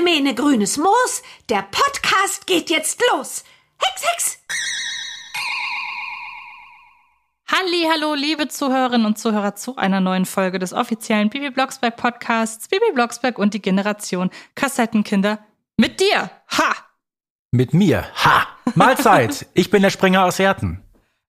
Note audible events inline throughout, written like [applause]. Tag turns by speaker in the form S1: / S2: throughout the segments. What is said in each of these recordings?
S1: Ene Mene grünes Moos, der Podcast geht jetzt los. Hex, Hex!
S2: Halli, hallo, liebe Zuhörerinnen und Zuhörer zu einer neuen Folge des offiziellen Bibi Blocksberg Podcasts Bibi Blocksberg und die Generation Kassettenkinder mit dir. Ha!
S3: Mit mir. Ha! Mahlzeit. [laughs] ich bin der Springer aus Herten.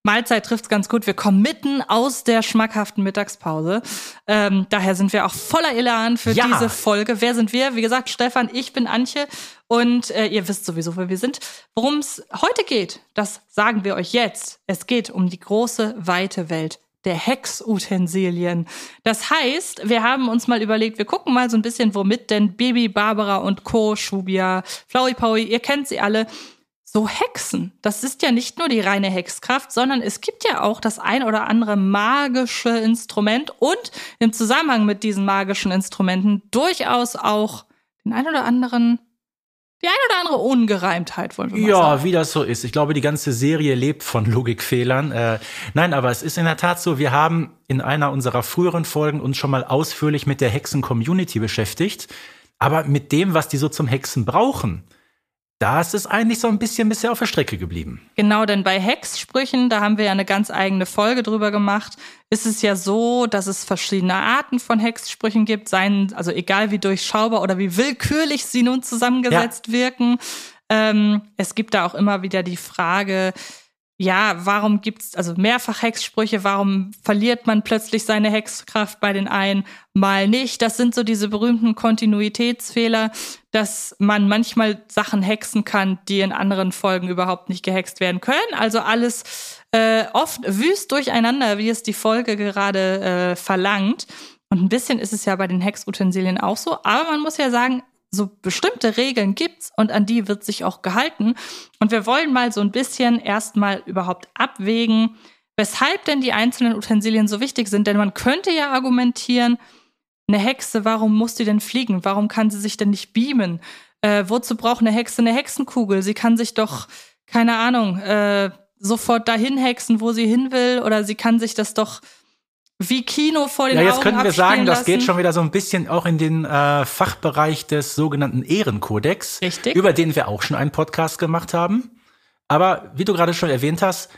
S2: Mahlzeit trifft's ganz gut. Wir kommen mitten aus der schmackhaften Mittagspause. Ähm, daher sind wir auch voller Elan für
S3: Ja.
S2: diese Folge. Wer sind wir? Wie gesagt, Stefan, ich bin Antje und äh, ihr wisst sowieso, wer wir sind. Worum es heute geht, das sagen wir euch jetzt. Es geht um die große, weite Welt der Hexutensilien. Das heißt, wir haben uns mal überlegt, wir gucken mal so ein bisschen, womit denn Baby Barbara und Co., Schubia, Flowey Powy, ihr kennt sie alle, so Hexen. Das ist ja nicht nur die reine Hexkraft, sondern es gibt ja auch das ein oder andere magische Instrument und im Zusammenhang mit diesen magischen Instrumenten durchaus auch den ein oder anderen, die ein oder andere Ungereimtheit, wollen wir mal
S3: Ja,
S2: sagen.
S3: wie das so ist. Ich glaube, die ganze Serie lebt von Logikfehlern. Äh, nein, aber es ist in der Tat so, wir haben in einer unserer früheren Folgen uns schon mal ausführlich mit der Hexen-Community beschäftigt. Aber mit dem, was die so zum Hexen brauchen, da ist es eigentlich so ein bisschen bisher auf der Strecke geblieben.
S2: Genau, denn bei Hexsprüchen, da haben wir ja eine ganz eigene Folge drüber gemacht, ist es ja so, dass es verschiedene Arten von Hexsprüchen gibt, seien, also egal wie durchschaubar oder wie willkürlich sie nun zusammengesetzt wirken. Ähm, es gibt da auch immer wieder die Frage, ja, warum gibt's also mehrfach Hexsprüche? Warum verliert man plötzlich seine Hexkraft bei den einen, mal nicht? Das sind so diese berühmten Kontinuitätsfehler, dass man manchmal Sachen hexen kann, die in anderen Folgen überhaupt nicht gehext werden können. Also alles äh, oft wüst durcheinander, wie es die Folge gerade äh, verlangt. Und ein bisschen ist es ja bei den Hexutensilien auch so. Aber man muss ja sagen, so bestimmte Regeln gibt's und an die wird sich auch gehalten. Und wir wollen mal so ein bisschen erstmal überhaupt abwägen, weshalb denn die einzelnen Utensilien so wichtig sind. Denn man könnte ja argumentieren, eine Hexe, warum muss die denn fliegen? Warum kann sie sich denn nicht beamen? Äh, wozu braucht eine Hexe eine Hexenkugel? Sie kann sich doch, keine Ahnung, äh, sofort dahin hexen, wo sie hin will, oder sie kann sich das doch wie Kino vor den
S3: Ja, jetzt
S2: Augen
S3: könnten wir sagen, das geht schon wieder so ein bisschen auch in den äh, Fachbereich des sogenannten Ehrenkodex,
S2: Richtig.
S3: über den wir auch schon einen Podcast gemacht haben. Aber wie du gerade schon erwähnt hast,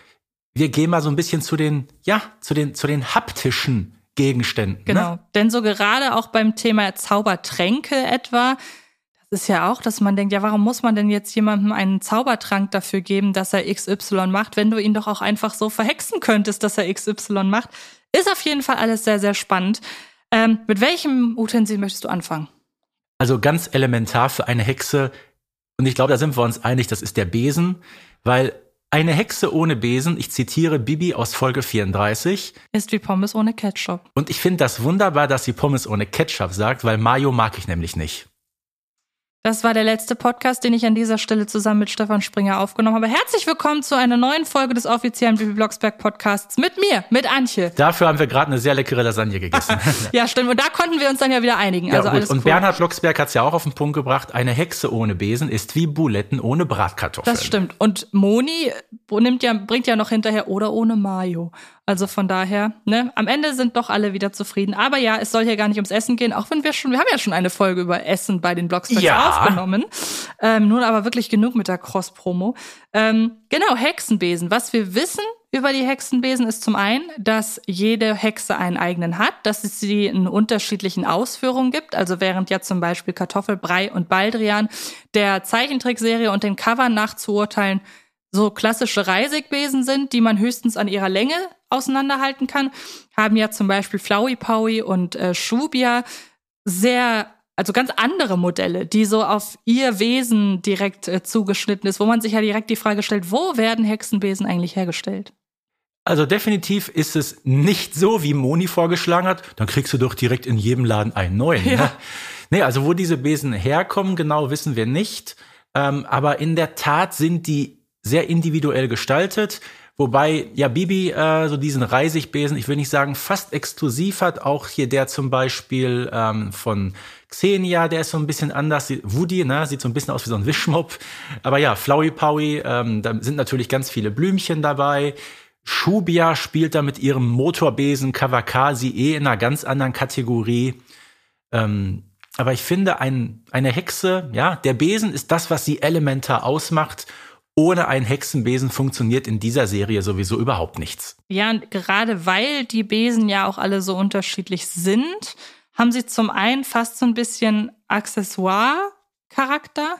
S3: wir gehen mal so ein bisschen zu den, ja, zu den, zu den haptischen Gegenständen.
S2: Genau.
S3: Ne?
S2: Denn so gerade auch beim Thema Zaubertränke etwa, das ist ja auch, dass man denkt, ja, warum muss man denn jetzt jemandem einen Zaubertrank dafür geben, dass er XY macht, wenn du ihn doch auch einfach so verhexen könntest, dass er XY macht? Ist auf jeden Fall alles sehr, sehr spannend. Ähm, mit welchem Utensil möchtest du anfangen?
S3: Also ganz elementar für eine Hexe, und ich glaube, da sind wir uns einig, das ist der Besen, weil eine Hexe ohne Besen, ich zitiere Bibi aus Folge 34,
S2: Ist wie Pommes ohne Ketchup.
S3: und ich finde das wunderbar, dass sie Pommes ohne Ketchup sagt, weil Mayo mag ich nämlich nicht.
S2: Das war der letzte Podcast, den ich an dieser Stelle zusammen mit Stefan Springer aufgenommen habe. Herzlich willkommen zu einer neuen Folge des offiziellen Bibi Blocksberg Podcasts mit mir, mit Antje.
S3: Dafür haben wir gerade eine sehr leckere Lasagne gegessen. [laughs]
S2: Ja, stimmt. Und da konnten wir uns dann ja wieder einigen.
S3: Ja,
S2: also
S3: gut.
S2: alles
S3: Und
S2: cool.
S3: Bernhard Blocksberg hat es ja auch auf den Punkt gebracht, eine Hexe ohne Besen ist wie Buletten ohne Bratkartoffeln.
S2: Das stimmt. Und Moni nimmt ja, bringt ja noch hinterher oder ohne Mayo. Also von daher, ne, am Ende sind doch alle wieder zufrieden. Aber ja, es soll hier gar nicht ums Essen gehen, auch wenn wir schon, wir haben ja schon eine Folge über Essen bei den Blogsbergs
S3: Ja.
S2: Aufgenommen. Ähm, nun aber wirklich genug mit der Cross-Promo. Ähm, genau, Hexenbesen. Was wir wissen über die Hexenbesen ist zum einen, dass jede Hexe einen eigenen hat, dass es sie in unterschiedlichen Ausführungen gibt. Also während ja zum Beispiel Kartoffelbrei und Baldrian der Zeichentrickserie und den Covern nachzuurteilen so klassische Reisigbesen sind, die man höchstens an ihrer Länge auseinanderhalten kann, haben ja zum Beispiel Flowey Powy und äh, Shubia sehr, also ganz andere Modelle, die so auf ihr Wesen direkt äh, zugeschnitten ist, wo man sich ja direkt die Frage stellt, wo werden Hexenbesen eigentlich hergestellt?
S3: Also definitiv ist es nicht so, wie Moni vorgeschlagen hat, dann kriegst du doch direkt in jedem Laden einen neuen.
S2: Ja.
S3: Ne? Nee, also wo diese Besen herkommen, genau wissen wir nicht. Ähm, aber in der Tat sind die sehr individuell gestaltet. Wobei ja Bibi äh, so diesen Reisigbesen, ich will nicht sagen fast exklusiv hat, auch hier der zum Beispiel ähm, von Xenia, der ist so ein bisschen anders. Woody, ne, sieht so ein bisschen aus wie so ein Wischmopp. Aber ja, Flowey Powy, ähm, da sind natürlich ganz viele Blümchen dabei. Shubia spielt da mit ihrem Motorbesen Kawakasi eh in einer ganz anderen Kategorie. Ähm, aber ich finde, ein, eine Hexe, ja, der Besen ist das, was sie elementar ausmacht. Ohne einen Hexenbesen funktioniert in dieser Serie sowieso überhaupt nichts.
S2: Ja, und gerade weil die Besen ja auch alle so unterschiedlich sind, haben sie zum einen fast so ein bisschen Accessoire-Charakter,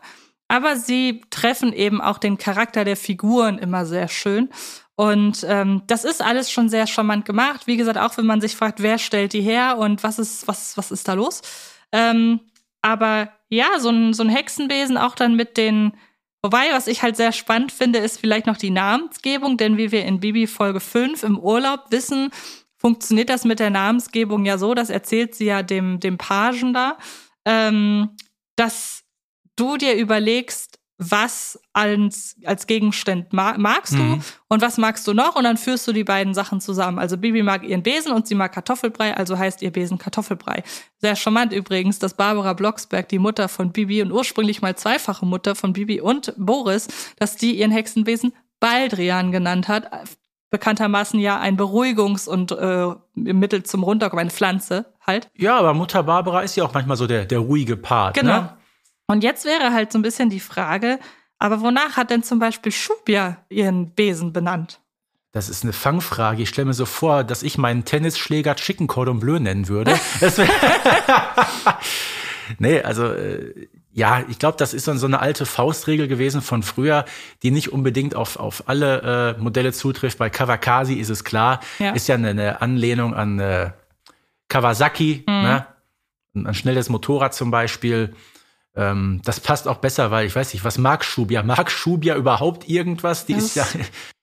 S2: aber sie treffen eben auch den Charakter der Figuren immer sehr schön. Und ähm, das ist alles schon sehr charmant gemacht. Wie gesagt, auch wenn man sich fragt, wer stellt die her und was ist, was, was ist da los? Ähm, aber ja, so ein, so ein Hexenbesen auch dann mit den, wobei, was ich halt sehr spannend finde, ist vielleicht noch die Namensgebung, denn wie wir in Bibi Folge 5 im Urlaub wissen, funktioniert das mit der Namensgebung ja so, das erzählt sie ja dem, dem Pagen da, ähm, dass du dir überlegst, was als, als Gegenstand magst du mhm. und was magst du noch und dann führst du die beiden Sachen zusammen. Also Bibi mag ihren Besen und sie mag Kartoffelbrei, also heißt ihr Besen Kartoffelbrei. Sehr charmant übrigens, dass Barbara Blocksberg, die Mutter von Bibi und ursprünglich mal zweifache Mutter von Bibi und Boris, dass die ihren Hexenbesen Baldrian genannt hat. Bekanntermaßen ja ein Beruhigungs- und äh, Mittel zum Runterkommen, eine Pflanze halt.
S3: Ja, aber Mutter Barbara ist ja auch manchmal so der, der ruhige Part.
S2: Genau.
S3: Ne?
S2: Und jetzt wäre halt so ein bisschen die Frage, aber wonach hat denn zum Beispiel Schubia ihren Besen benannt?
S3: Das ist eine Fangfrage. Ich stelle mir so vor, dass ich meinen Tennisschläger Chicken Cordon Bleu nennen würde. [laughs] [laughs] nee, also äh, ja, ich glaube, das ist so eine alte Faustregel gewesen von früher, die nicht unbedingt auf, auf alle äh, Modelle zutrifft. Bei Kawakasi ist es klar, ja. ist ja eine, eine Anlehnung an äh, Kawasaki, mhm. ne? ein schnelles Motorrad zum Beispiel. Ähm, das passt auch besser, weil ich weiß nicht, was mag Schubia? Mag Schubia überhaupt irgendwas? Die das ist ja.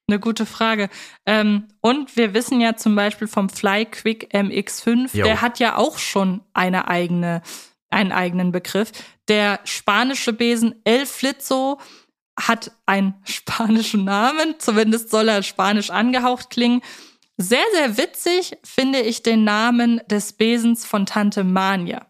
S2: Eine gute Frage. Ähm, und wir wissen ja zum Beispiel vom Fly Quick MX5, jo. der hat ja auch schon eine eigene, einen eigenen Begriff. Der spanische Besen El Flitzo hat einen [laughs] spanischen Namen, zumindest soll er spanisch angehaucht klingen. Sehr, sehr witzig finde ich den Namen des Besens von Tante Mania.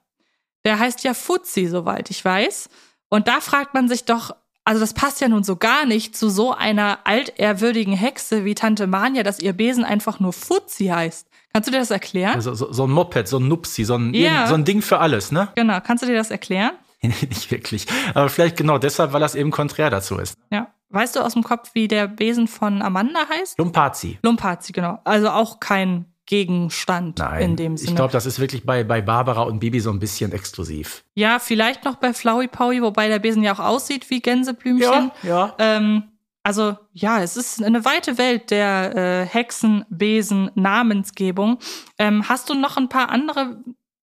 S2: Der heißt ja Fuzzi, soweit ich weiß. Und da fragt man sich doch, also das passt ja nun so gar nicht zu so einer altehrwürdigen Hexe wie Tante Mania, dass ihr Besen einfach nur Fuzzi heißt. Kannst du dir das erklären?
S3: Also, so, so ein Moped, so ein Nupsi, so ein, ja. so ein Ding für alles, ne? [laughs]
S2: Genau. Kannst du dir das erklären? [laughs]
S3: nicht wirklich. Aber vielleicht genau deshalb, weil das eben konträr dazu ist.
S2: Ja. Weißt du aus dem Kopf, wie der Besen von Amanda heißt?
S3: Lumpazi.
S2: Lumpazi, genau. Also auch kein Gegenstand Nein, in dem Sinne.
S3: Ich glaube, das ist wirklich bei, bei Barbara und Bibi so ein bisschen exklusiv.
S2: Ja, vielleicht noch bei Flowey Powy, wobei der Besen ja auch aussieht wie Gänseblümchen.
S3: Ja, ja.
S2: Ähm, also ja, es ist eine weite Welt der äh, Hexenbesen-Namensgebung. Ähm, hast du noch ein paar andere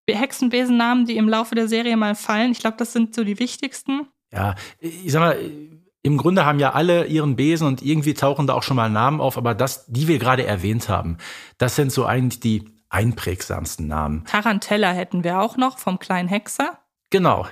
S2: Hexenbesennamen, die im Laufe der Serie mal fallen? Ich glaube, das sind so die wichtigsten.
S3: Ja, ich sag mal, im Grunde haben ja alle ihren Besen und irgendwie tauchen da auch schon mal Namen auf, aber das, die wir gerade erwähnt haben, das sind so eigentlich die einprägsamsten Namen.
S2: Tarantella hätten wir auch noch vom kleinen Hexer.
S3: Genau.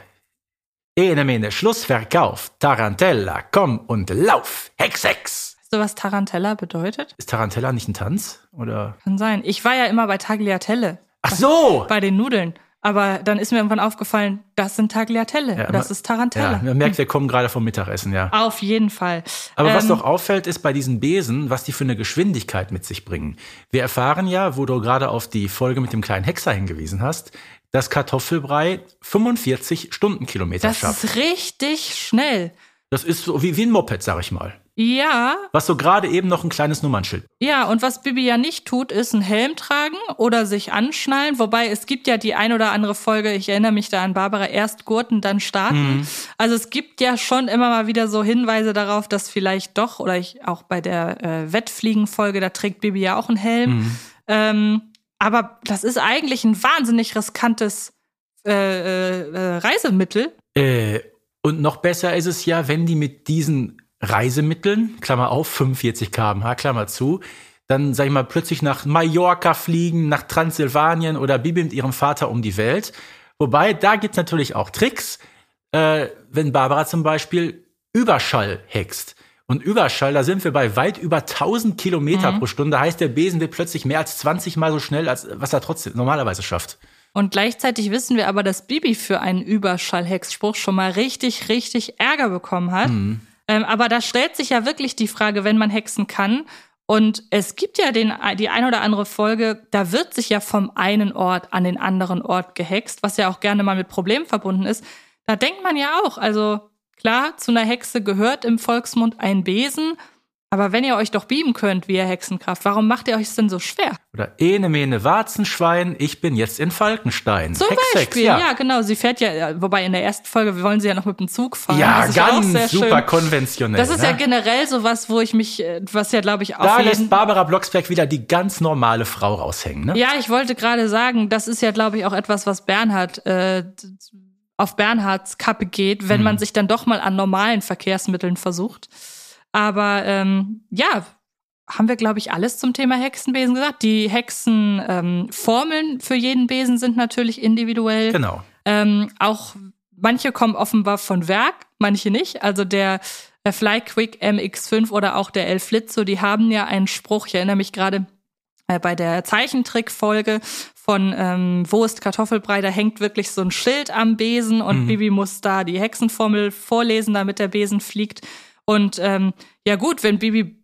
S3: Ene Mene Schlussverkauf. Tarantella, komm und lauf. Hex, Hex.
S2: Weißt du, was Tarantella bedeutet?
S3: Ist Tarantella nicht ein Tanz? Oder?
S2: Kann sein. Ich war ja immer bei Tagliatelle.
S3: Ach so!
S2: Bei den Nudeln. Aber dann ist mir irgendwann aufgefallen, das sind Tagliatelle, ja, das ist Tarantella. Ja,
S3: man merkt, wir kommen gerade vom Mittagessen, ja.
S2: Auf jeden Fall.
S3: Aber ähm, was doch auffällt, ist bei diesen Besen, was die für eine Geschwindigkeit mit sich bringen. Wir erfahren ja, wo du gerade auf die Folge mit dem kleinen Hexer hingewiesen hast, dass Kartoffelbrei 45 Stundenkilometer
S2: das
S3: schafft.
S2: Das ist richtig schnell.
S3: Das ist so wie, wie ein Moped, sag ich mal.
S2: Ja.
S3: Was so gerade eben noch ein kleines Nummernschild.
S2: Ja, und was Bibi ja nicht tut, ist einen Helm tragen oder sich anschnallen. Wobei es gibt ja die ein oder andere Folge, ich erinnere mich da an Barbara, erst Gurten, dann starten. Mhm. Also es gibt ja schon immer mal wieder so Hinweise darauf, dass vielleicht doch, oder ich auch bei der äh, Wettfliegen-Folge, da trägt Bibi ja auch einen Helm. Mhm. Ähm, aber das ist eigentlich ein wahnsinnig riskantes äh, äh, äh Reisemittel.
S3: Äh, und noch besser ist es ja, wenn die mit diesen Reisemitteln, Klammer auf, 45 kmh, Klammer zu, dann, sag ich mal, plötzlich nach Mallorca fliegen, nach Transsilvanien oder Bibi mit ihrem Vater um die Welt. Wobei, da gibt's natürlich auch Tricks, äh, wenn Barbara zum Beispiel Überschall hext. Und Überschall, da sind wir bei weit über 1000 Kilometer
S2: Mhm.
S3: pro Stunde. Heißt, der Besen wird plötzlich mehr als 20 Mal so schnell, als was er trotzdem normalerweise schafft.
S2: Und gleichzeitig wissen wir aber, dass Bibi für einen Überschallhexspruch schon mal richtig, richtig Ärger bekommen hat.
S3: Mhm.
S2: Ähm, aber da stellt sich ja wirklich die Frage, wenn man hexen kann. Und es gibt ja den, die ein oder andere Folge, da wird sich ja vom einen Ort an den anderen Ort gehext, was ja auch gerne mal mit Problemen verbunden ist. Da denkt man ja auch, also klar, zu einer Hexe gehört im Volksmund ein Besen. Aber wenn ihr euch doch beamen könnt via Hexenkraft, warum macht ihr euch es denn so schwer?
S3: Oder Ene Mene Warzenschwein, ich bin jetzt in Falkenstein.
S2: Zum
S3: Hex, Hex,
S2: Beispiel, ja. genau. Sie fährt ja, ja, wobei in der ersten Folge wollen sie ja noch mit dem Zug fahren.
S3: Ja,
S2: auch
S3: ganz
S2: sehr
S3: super
S2: schön.
S3: konventionell.
S2: Das ist ja
S3: ne?
S2: generell sowas, wo ich mich, äh, was ja, glaube ich, auf
S3: Da lässt Barbara Blocksberg wieder die ganz normale Frau raushängen. Ne?
S2: Ja, ich wollte gerade sagen, das ist ja, glaube ich, auch etwas, was Bernhard äh, auf Bernhards Kappe geht, wenn
S3: Hm.
S2: man sich dann doch mal an normalen Verkehrsmitteln versucht. Aber ähm, ja, haben wir, glaube ich, alles zum Thema Hexenbesen gesagt. Die Hexenformeln ähm, für jeden Besen sind natürlich individuell.
S3: Genau.
S2: Ähm, auch manche kommen offenbar von Werk, manche nicht. Also der äh, Flyquick MX5 oder auch der El Flitzo, die haben ja einen Spruch. Ich erinnere mich gerade äh, bei der Zeichentrickfolge von ähm, Wo ist Kartoffelbrei, da hängt wirklich so ein Schild am Besen und Bibi muss da die Hexenformel vorlesen, damit der Besen fliegt. Und ähm, ja gut, wenn Bibi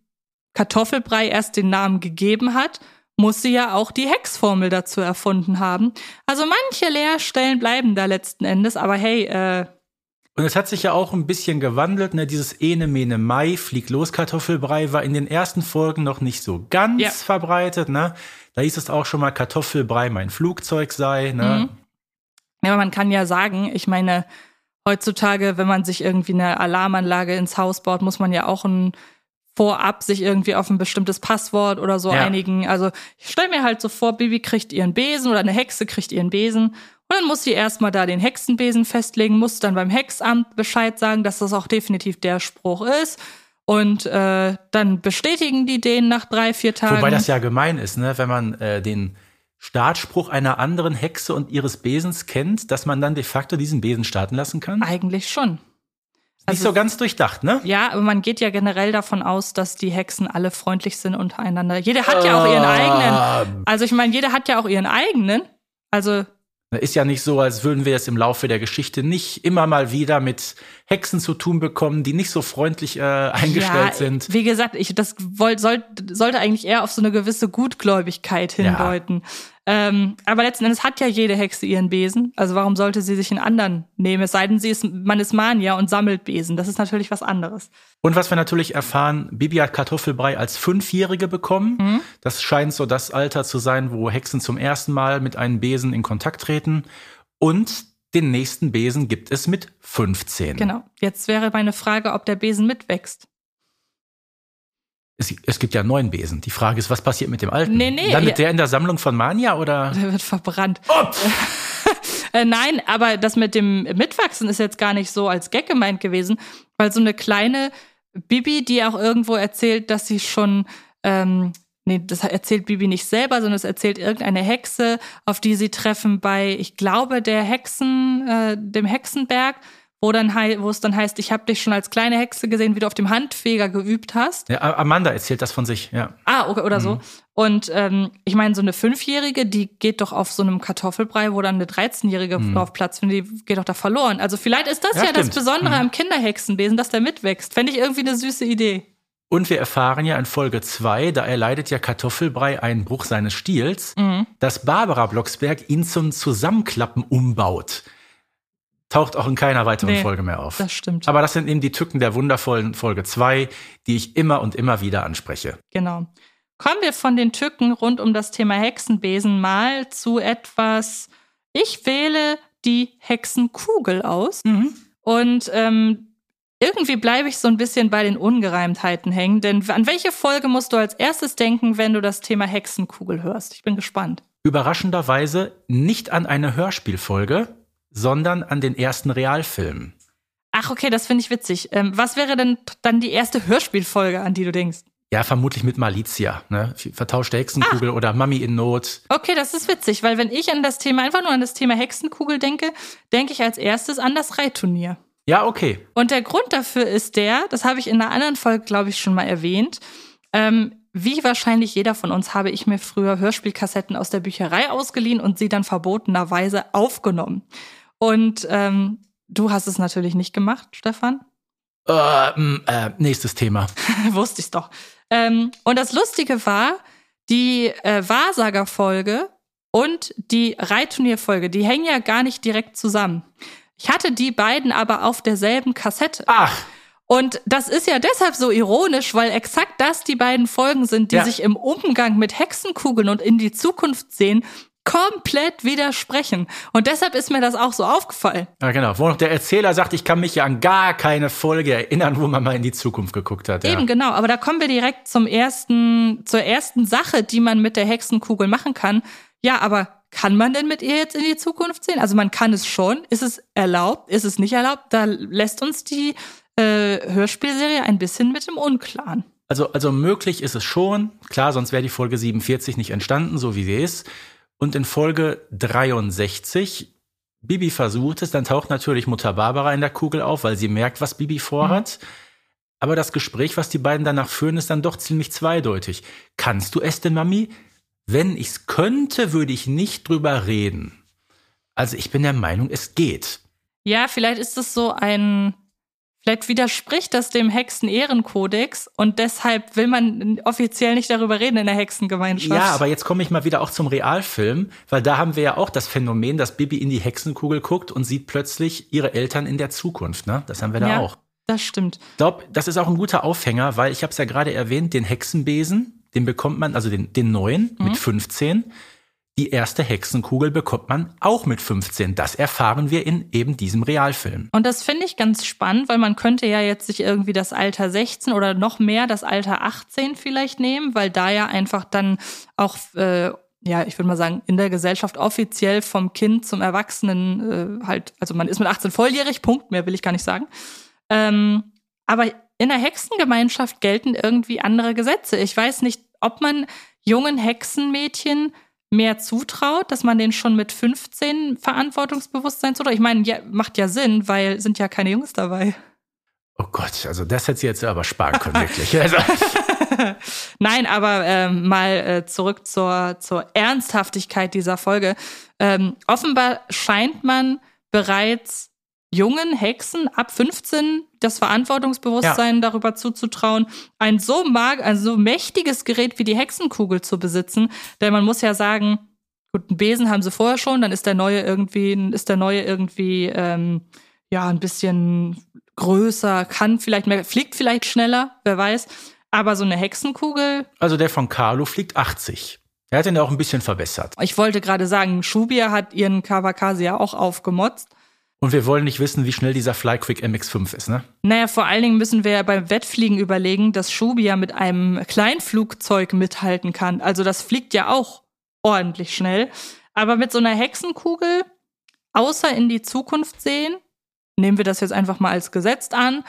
S2: Kartoffelbrei erst den Namen gegeben hat, muss sie ja auch die Hexformel dazu erfunden haben. Also manche Leerstellen bleiben da letzten Endes, aber hey, äh,
S3: Und es hat sich ja auch ein bisschen gewandelt. Ne? Dieses Ene Mene Mai, Flieg los Kartoffelbrei, war in den ersten Folgen noch nicht so ganz
S2: Ja.
S3: verbreitet. Ne? Da hieß es auch schon mal, Kartoffelbrei mein Flugzeug sei. Ne?
S2: Mhm. Ja, aber man kann ja sagen, ich meine, heutzutage, wenn man sich irgendwie eine Alarmanlage ins Haus baut, muss man ja auch ein vorab sich irgendwie auf ein bestimmtes Passwort oder so
S3: Ja.
S2: einigen. Also ich stelle mir halt so vor, Bibi kriegt ihren Besen oder eine Hexe kriegt ihren Besen und dann muss sie erstmal da den Hexenbesen festlegen, muss dann beim Hexamt Bescheid sagen, dass das auch definitiv der Spruch ist. Und äh, dann bestätigen die den nach drei, vier Tagen.
S3: Wobei das ja gemein ist, ne? wenn man äh, den Startspruch einer anderen Hexe und ihres Besens kennt, dass man dann de facto diesen Besen starten lassen kann.
S2: eigentlich schon.
S3: Nicht
S2: also-
S3: so ganz durchdacht, ne?
S2: Ja, aber man geht ja generell davon aus, dass die Hexen alle freundlich sind untereinander. Jeder hat ja auch ihren eigenen. Also ich meine, jeder hat ja auch ihren eigenen. Also
S3: Ist ja nicht so, als würden wir es im Laufe der Geschichte nicht immer mal wieder mit Hexen zu tun bekommen, die nicht so freundlich äh, eingestellt
S2: ja,
S3: sind.
S2: Wie gesagt, ich das wollt, soll, sollte eigentlich eher auf so eine gewisse Gutgläubigkeit
S3: Ja.
S2: hindeuten. Ähm, aber letzten Endes hat ja jede Hexe ihren Besen. Also warum sollte sie sich einen anderen nehmen? Es sei denn, sie ist, man ist Mania und sammelt Besen. Das ist natürlich was anderes.
S3: Und was wir natürlich erfahren, Bibi hat Kartoffelbrei als Fünfjährige bekommen.
S2: Mhm.
S3: Das scheint so das Alter zu sein, wo Hexen zum ersten Mal mit einem Besen in Kontakt treten. Und den nächsten Besen gibt es mit 15.
S2: Genau. Jetzt wäre meine Frage, ob der Besen mitwächst.
S3: Es, es gibt ja neun Besen. Die Frage ist, was passiert mit dem alten?
S2: Nee, nee,
S3: Landet
S2: ja.
S3: der in der Sammlung von Mania oder?
S2: Der wird verbrannt. [laughs] äh, nein, aber das mit dem Mitwachsen ist jetzt gar nicht so als Gag gemeint gewesen, weil so eine kleine Bibi, die auch irgendwo erzählt, dass sie schon, ähm, nee, das erzählt Bibi nicht selber, sondern es erzählt irgendeine Hexe, auf die sie treffen bei, ich glaube, der Hexen, äh, dem Hexenberg, wo dann wo es dann heißt, ich habe dich schon als kleine Hexe gesehen, wie du auf dem Handfeger geübt hast.
S3: Ja, Amanda erzählt das von sich, ja.
S2: Ah, okay, oder so. Und ähm, ich meine, so eine Fünfjährige, die geht doch auf so einem Kartoffelbrei, wo dann eine 13-Jährige drauf Platz findet, die geht doch da verloren. Also vielleicht ist das
S3: Ja,
S2: ja, das. Besondere am Kinderhexenwesen, dass der mitwächst. Fände ich irgendwie eine süße Idee.
S3: Und wir erfahren ja in Folge 2, da erleidet ja Kartoffelbrei einen Bruch seines Stiels,
S2: Mhm.
S3: dass Barbara Blocksberg ihn zum Zusammenklappen umbaut. Taucht auch in keiner weiteren
S2: Nee,
S3: Folge mehr auf.
S2: Das stimmt.
S3: Aber das sind eben die Tücken der wundervollen Folge 2, die ich immer und immer wieder anspreche.
S2: Genau. Kommen wir von den Tücken rund um das Thema Hexenbesen mal zu etwas. Ich wähle die Hexenkugel aus. Und ähm, irgendwie bleibe ich so ein bisschen bei den Ungereimtheiten hängen. Denn an welche Folge musst du als erstes denken, wenn du das Thema Hexenkugel hörst? Ich bin gespannt.
S3: Überraschenderweise nicht an eine Hörspielfolge, sondern an den ersten Realfilm.
S2: Ach, okay, das finde ich witzig. Ähm, was wäre denn dann die erste Hörspielfolge, an die du denkst?
S3: Ja, vermutlich mit Malizia, ne? Vertauschte Hexenkugel
S2: Ah.
S3: oder Mami in Not.
S2: Okay, das ist witzig, weil wenn ich an das Thema, einfach nur an das Thema Hexenkugel denke, denke ich als erstes an das Reitturnier.
S3: Ja, okay.
S2: Und der Grund dafür ist der, das habe ich in einer anderen Folge, glaube ich, schon mal erwähnt. Ähm, wie wahrscheinlich jeder von uns habe ich mir früher Hörspielkassetten aus der Bücherei ausgeliehen und sie dann verbotenerweise aufgenommen. Und ähm, du hast es natürlich nicht gemacht, Stefan.
S3: Äh, m, äh, nächstes Thema. [laughs]
S2: Wusste ich's doch. Ähm, und das Lustige war, die äh, Wahrsagerfolge und die Reitturnierfolge, die hängen ja gar nicht direkt zusammen. Ich hatte die beiden aber auf derselben Kassette.
S3: Ach,
S2: Und das ist ja deshalb so ironisch, weil exakt das die beiden Folgen sind, die
S3: Ja.
S2: sich im Umgang mit Hexenkugeln und in die Zukunft sehen, komplett widersprechen. Und deshalb ist mir das auch so aufgefallen.
S3: ja genau. Wo noch der Erzähler sagt, ich kann mich ja an gar keine Folge erinnern, wo man mal in die Zukunft geguckt hat. Ja.
S2: Eben genau, aber da kommen wir direkt zum ersten, zur ersten Sache, die man mit der Hexenkugel machen kann. Ja, aber kann man denn mit ihr jetzt in die Zukunft sehen? Also man kann es schon. Ist es erlaubt? Ist es nicht erlaubt? Da lässt uns die äh, Hörspielserie ein bisschen mit dem Unklaren.
S3: Also, also möglich ist es schon. Klar, sonst wäre die Folge 47 nicht entstanden, so wie sie ist. Und in Folge 63, Bibi versucht es, dann taucht natürlich Mutter Barbara in der Kugel auf, weil sie merkt, was Bibi vorhat. Aber das Gespräch, was die beiden danach führen, ist dann doch ziemlich zweideutig. Kannst du es denn, Mami? Wenn ich's könnte, würde ich nicht drüber reden. Also ich bin der Meinung, es geht.
S2: Ja, vielleicht ist es so ein, vielleicht widerspricht das dem Hexen-Ehrenkodex und deshalb will man offiziell nicht darüber reden in der Hexengemeinschaft.
S3: Ja, aber jetzt komme ich mal wieder auch zum Realfilm, weil da haben wir ja auch das Phänomen, dass Bibi in die Hexenkugel guckt und sieht plötzlich ihre Eltern in der Zukunft. Ne? Das haben wir da
S2: ja,
S3: auch.
S2: Das stimmt.
S3: Ich glaube, das ist auch ein guter Aufhänger, weil ich habe es ja gerade erwähnt, den Hexenbesen, den bekommt man, also den, den neuen mit 15. Die erste Hexenkugel bekommt man auch mit 15. Das erfahren wir in eben diesem Realfilm.
S2: Und das finde ich ganz spannend, weil man könnte ja jetzt sich irgendwie das Alter 16 oder noch mehr das Alter 18 vielleicht nehmen, weil da ja einfach dann auch, äh, ja, ich würde mal sagen, in der Gesellschaft offiziell vom Kind zum Erwachsenen äh, halt, also man ist mit 18 volljährig, Punkt, mehr will ich gar nicht sagen. Ähm, aber in der Hexengemeinschaft gelten irgendwie andere Gesetze. Ich weiß nicht, ob man jungen Hexenmädchen mehr zutraut, dass man denen schon mit 15 Verantwortungsbewusstsein zutraut. Ich meine, ja, macht ja Sinn, weil sind ja keine Jungs dabei.
S3: Oh Gott, also das hätte sie jetzt aber sparen können, wirklich. [laughs] Also,
S2: Nein, aber ähm, mal äh, zurück zur, zur Ernsthaftigkeit dieser Folge. Ähm, offenbar scheint man bereits jungen Hexen ab 15 das Verantwortungsbewusstsein darüber zuzutrauen, ein so mag, ein so mächtiges Gerät wie die Hexenkugel zu besitzen. Denn man muss ja sagen, gut, einen Besen haben sie vorher schon, dann ist der neue irgendwie, ist der neue irgendwie ähm, ja ein bisschen größer, kann vielleicht mehr, fliegt vielleicht schneller, wer weiß. Aber so eine Hexenkugel,
S3: also der von Carlo fliegt 80. Er hat ihn ja auch ein bisschen verbessert.
S2: ich wollte gerade sagen, Shubia hat ihren Kawakasi ja auch aufgemotzt.
S3: Und wir wollen nicht wissen, wie schnell dieser Flyquick MX5 ist, ne?
S2: Naja, vor allen Dingen müssen wir ja beim Wettfliegen überlegen, dass Shubia mit einem Kleinflugzeug mithalten kann. Also das fliegt ja auch ordentlich schnell. Aber mit so einer Hexenkugel, außer in die Zukunft sehen, nehmen wir das jetzt einfach mal als gesetzt an,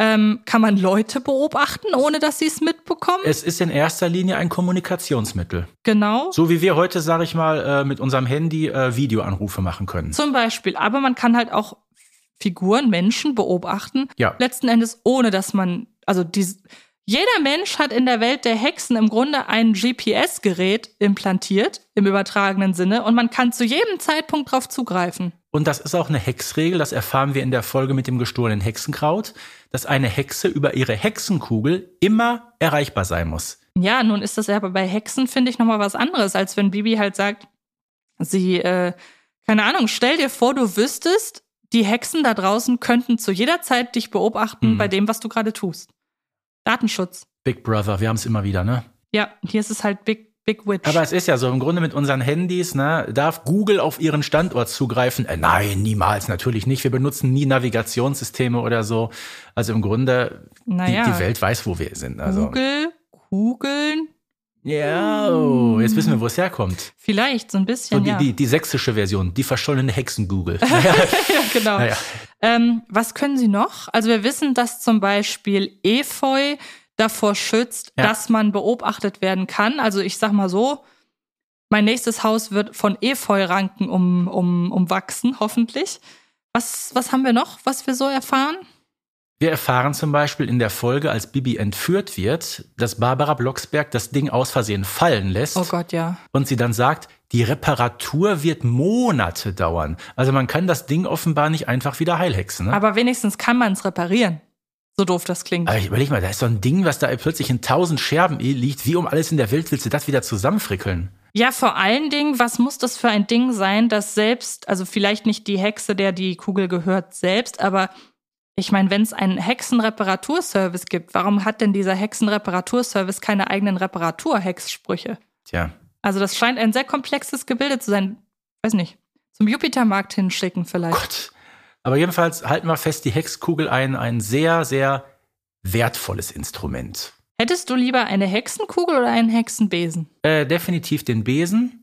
S2: ähm, kann man Leute beobachten, ohne dass sie es mitbekommen.
S3: Es ist in erster Linie ein Kommunikationsmittel.
S2: genau.
S3: So wie wir heute, sag ich mal, äh, mit unserem Handy äh, Videoanrufe machen können.
S2: Zum Beispiel. Aber man kann halt auch Figuren, Menschen beobachten.
S3: Ja.
S2: Letzten Endes, ohne dass man, also die, jeder Mensch hat in der Welt der Hexen im Grunde ein GPS-Gerät implantiert, im übertragenen Sinne, und man kann zu jedem Zeitpunkt drauf zugreifen.
S3: Und das ist auch eine Hexregel, das erfahren wir in der Folge mit dem gestohlenen Hexenkraut, dass eine Hexe über ihre Hexenkugel immer erreichbar sein muss.
S2: Ja, nun ist das ja aber bei Hexen, finde ich, nochmal was anderes, als wenn Bibi halt sagt, sie, äh, keine Ahnung, stell dir vor, du wüsstest, die Hexen da draußen könnten zu jeder Zeit dich beobachten
S3: Mhm.
S2: bei dem, was du gerade tust. Datenschutz.
S3: Big Brother, wir haben es immer wieder, ne?
S2: Ja, hier ist es halt Big, Big Witch.
S3: Aber es ist ja so, im Grunde mit unseren Handys, ne, darf Google auf ihren Standort zugreifen? Äh, nein, niemals, natürlich nicht. Wir benutzen nie Navigationssysteme oder so. Also im Grunde,
S2: naja,
S3: die, die Welt weiß, wo wir sind. Also,
S2: Google, Kugeln,
S3: ja, oh, jetzt wissen wir, wo es herkommt.
S2: vielleicht so ein
S3: So
S2: bisschen,
S3: die,
S2: ja.
S3: die, die sächsische Version, die verschollene Hexen-Google. [laughs]
S2: ja, genau.
S3: naja.
S2: Ähm, was können Sie noch? Also wir wissen, dass zum Beispiel Efeu davor schützt,
S3: Ja.
S2: dass man beobachtet werden kann. Also ich sag mal so, mein nächstes Haus wird von Efeu-Ranken um, um, umwachsen, hoffentlich. Was, was haben wir noch, was wir so erfahren?
S3: Wir erfahren zum Beispiel in der Folge, als Bibi entführt wird, dass Barbara Blocksberg das Ding aus Versehen fallen lässt.
S2: Oh Gott, ja.
S3: Und sie dann sagt, die Reparatur wird Monate dauern. Also man kann das Ding offenbar nicht einfach wieder heilhexen. Ne?
S2: Aber wenigstens kann man es reparieren. So doof das klingt.
S3: Aber ich überleg mal, da ist so ein Ding, was da plötzlich in tausend Scherben liegt. Wie um alles in der Welt willst du das wieder zusammenfrickeln?
S2: Ja, vor allen Dingen, was muss das für ein Ding sein, dass selbst, also vielleicht nicht die Hexe, der die Kugel gehört, selbst, aber ich meine, wenn es einen Hexenreparaturservice gibt, warum hat denn dieser Hexenreparaturservice keine eigenen Reparatur-Hexsprüche?
S3: Tja.
S2: Also das scheint ein sehr komplexes Gebilde zu sein. Weiß nicht. Zum Jupitermarkt hinschicken vielleicht.
S3: Gott. Aber jedenfalls halten wir fest, die Hexkugel ein, ein sehr, sehr wertvolles Instrument.
S2: Hättest du lieber eine Hexenkugel oder einen Hexenbesen?
S3: Äh, definitiv den Besen.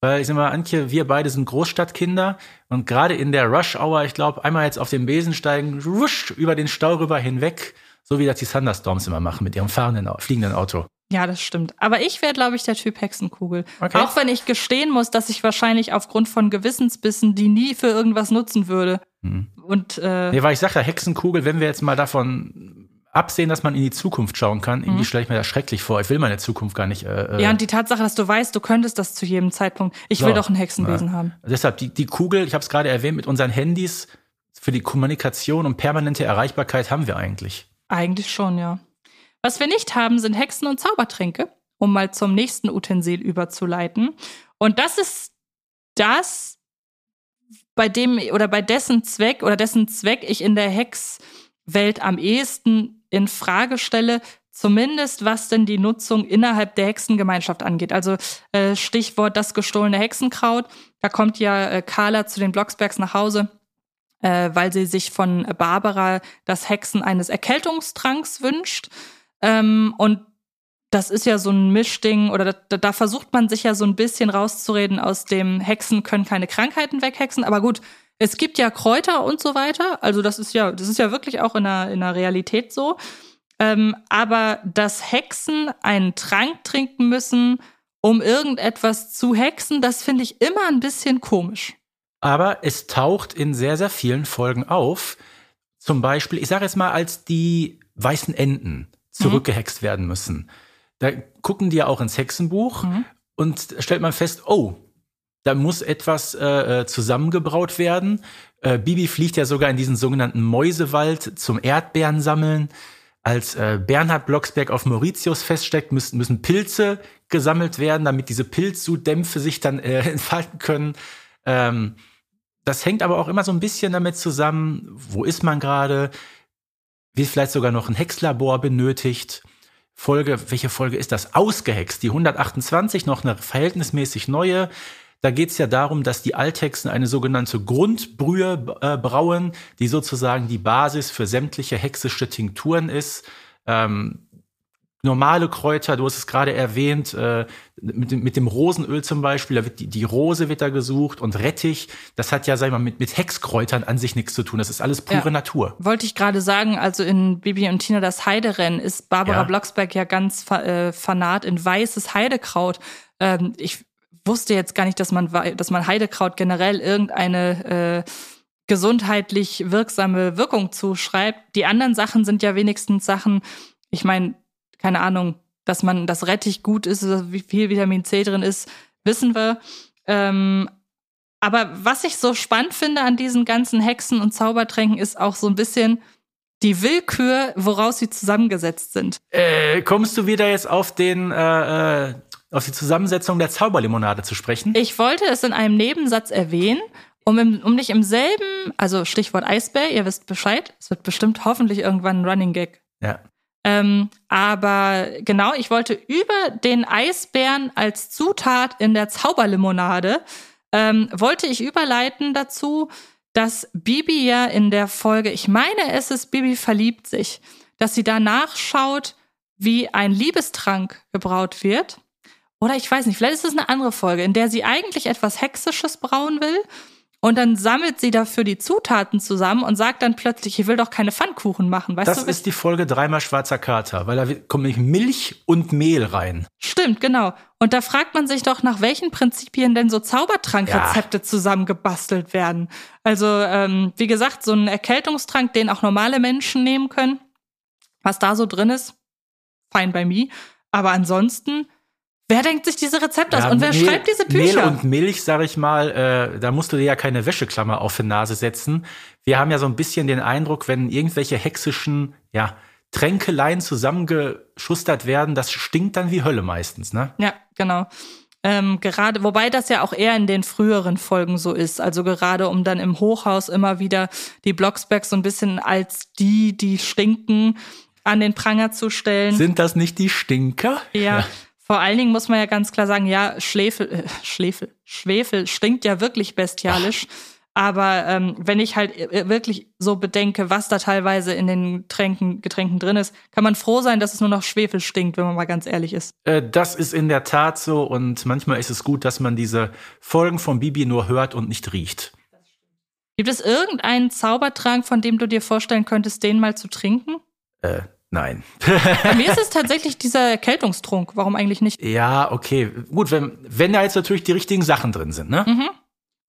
S3: Weil ich sag mal, Antje, wir beide sind Großstadtkinder und gerade in der Rush-Hour, ich glaube, einmal jetzt auf den Besen steigen, wusch, über den Stau rüber hinweg, so wie das die Thunderstorms immer machen mit ihrem fahrenden, fliegenden Auto.
S2: Ja, das stimmt. Aber ich wäre, glaube ich, der Typ Hexenkugel. Okay. Auch wenn ich gestehen muss, dass ich wahrscheinlich aufgrund von Gewissensbissen die nie für irgendwas nutzen würde. Hm. Und äh,
S3: nee, weil ich sage ja, Hexenkugel, wenn wir jetzt mal davon absehen, dass man in die Zukunft schauen kann. Irgendwie mhm. stelle ich mir das schrecklich vor. Ich will meine Zukunft gar nicht. Äh,
S2: äh, ja, und die Tatsache, dass du weißt, du könntest das zu jedem Zeitpunkt. Ich will doch einen Hexenbesen ja. haben.
S3: Deshalb, die, die Kugel, ich habe es gerade erwähnt, mit unseren Handys für die Kommunikation und permanente Erreichbarkeit haben wir eigentlich.
S2: Eigentlich schon, ja. Was wir nicht haben, sind Hexen und Zaubertränke, um mal zum nächsten Utensil überzuleiten. Und das ist das, bei dem oder bei dessen Zweck oder dessen Zweck ich in der Hexwelt am ehesten in Frage stelle, zumindest was denn die Nutzung innerhalb der Hexengemeinschaft angeht. Also äh, Stichwort das gestohlene Hexenkraut. Da kommt ja äh, Carla zu den Blocksbergs nach Hause, äh, weil sie sich von Barbara das Hexen eines Erkältungstranks wünscht. Ähm, und das ist ja so ein Mischding, oder da, da versucht man sich ja so ein bisschen rauszureden aus dem Hexen können keine Krankheiten weghexen. Aber gut, es gibt ja Kräuter und so weiter. Also das ist ja, das ist ja wirklich auch in der, in der Realität so. Ähm, aber dass Hexen einen Trank trinken müssen, um irgendetwas zu hexen, das finde ich immer ein bisschen komisch.
S3: Aber es taucht in sehr, sehr vielen Folgen auf. Zum Beispiel, ich sage jetzt mal, als die weißen Enten zurückgehext mhm. werden müssen. Da gucken die ja auch ins Hexenbuch mhm. und stellt man fest, oh, da muss etwas äh, äh, zusammengebraut werden. Äh, Bibi fliegt ja sogar in diesen sogenannten Mäusewald zum Erdbeeren sammeln. Als äh, Bernhard Blocksberg auf Mauritius feststeckt, müssen, müssen Pilze gesammelt werden, damit diese Pilzsudämpfe sich dann äh, [laughs] entfalten können. Ähm, das hängt aber auch immer so ein bisschen damit zusammen, wo ist man gerade, wird vielleicht sogar noch ein Hexlabor benötigt. Folge, welche Folge ist das? Ausgehext, die 128, noch eine verhältnismäßig neue. Da geht es ja darum, dass die Althexen eine sogenannte Grundbrühe äh, brauen, die sozusagen die Basis für sämtliche hexische Tinkturen ist. Ähm, normale Kräuter, du hast es gerade erwähnt, äh, mit, dem, mit dem Rosenöl zum Beispiel, da wird die, die Rose wird da gesucht und Rettich, das hat ja, sag ich mal, mit, mit Hexkräutern an sich nichts zu tun. Das ist alles pure ja, Natur.
S2: Wollte ich gerade sagen, also in Bibi und Tina das Heiderennen ist Barbara ja. Blocksberg ja ganz äh, fanat in weißes Heidekraut. Ähm, ich wusste jetzt gar nicht, dass man, dass man Heidekraut generell irgendeine äh, gesundheitlich wirksame Wirkung zuschreibt. Die anderen Sachen sind ja wenigstens Sachen, ich meine, keine Ahnung, dass man das Rettich gut ist, wie viel Vitamin C drin ist, wissen wir. Ähm, aber was ich so spannend finde an diesen ganzen Hexen und Zaubertränken ist auch so ein bisschen die Willkür, woraus sie zusammengesetzt sind.
S3: Äh, kommst du wieder jetzt auf den äh, äh auf die Zusammensetzung der Zauberlimonade zu sprechen?
S2: Ich wollte es in einem Nebensatz erwähnen, um, im, um nicht im selben, also Stichwort Eisbär, ihr wisst Bescheid, es wird bestimmt hoffentlich irgendwann ein Running Gag.
S3: Ja.
S2: Ähm, aber genau, ich wollte über den Eisbären als Zutat in der Zauberlimonade, ähm, wollte ich überleiten dazu, dass Bibi ja in der Folge, ich meine, es ist Bibi verliebt sich, dass sie danach schaut, wie ein Liebestrank gebraut wird oder ich weiß nicht, vielleicht ist es eine andere Folge, in der sie eigentlich etwas Hexisches brauen will Und dann sammelt sie dafür die Zutaten zusammen und sagt dann plötzlich, ich will doch keine Pfannkuchen machen. Weißt
S3: das
S2: du,
S3: ist die Folge dreimal schwarzer Kater, weil da kommt nämlich Milch und Mehl rein.
S2: Stimmt, genau. Und da fragt man sich doch, nach welchen Prinzipien denn so Zaubertrankrezepte ja. zusammengebastelt werden. Also, ähm, wie gesagt, so ein Erkältungstrank, den auch normale Menschen nehmen können. Was da so drin ist, fein bei mir. Aber ansonsten Wer denkt sich diese Rezepte aus und wer
S3: Mehl,
S2: schreibt diese Bücher?
S3: Mehl und Milch, sag ich mal, äh, da musst du dir ja keine Wäscheklammer auf die Nase setzen. Wir haben ja so ein bisschen den Eindruck, wenn irgendwelche hexischen, ja, Tränkeleien zusammengeschustert werden, das stinkt dann wie Hölle meistens, ne?
S2: Ja, genau. Ähm, gerade, wobei das ja auch eher in den früheren Folgen so ist. Also gerade um dann im Hochhaus immer wieder die Blocksbergs so ein bisschen als die, die stinken, an den Pranger zu stellen.
S3: Sind das nicht die Stinker?
S2: ja. ja. Vor allen Dingen muss man ja ganz klar sagen, ja, Schläfel, äh, Schläfel, Schwefel stinkt ja wirklich bestialisch. Ach. Aber ähm, wenn ich halt äh, wirklich so bedenke, was da teilweise in den Tränken, Getränken drin ist, kann man froh sein, dass es nur noch Schwefel stinkt, wenn man mal ganz ehrlich ist.
S3: Äh, das ist in der Tat so und manchmal ist es gut, dass man diese Folgen von Bibi nur hört und nicht riecht.
S2: Gibt es irgendeinen Zaubertrank, von dem du dir vorstellen könntest, den mal zu trinken?
S3: Äh, Nein.
S2: Bei mir [laughs] ist es tatsächlich dieser Erkältungstrunk. Warum eigentlich nicht?
S3: Ja, okay. Gut, wenn, wenn da jetzt natürlich die richtigen Sachen drin sind, ne?
S2: Mhm.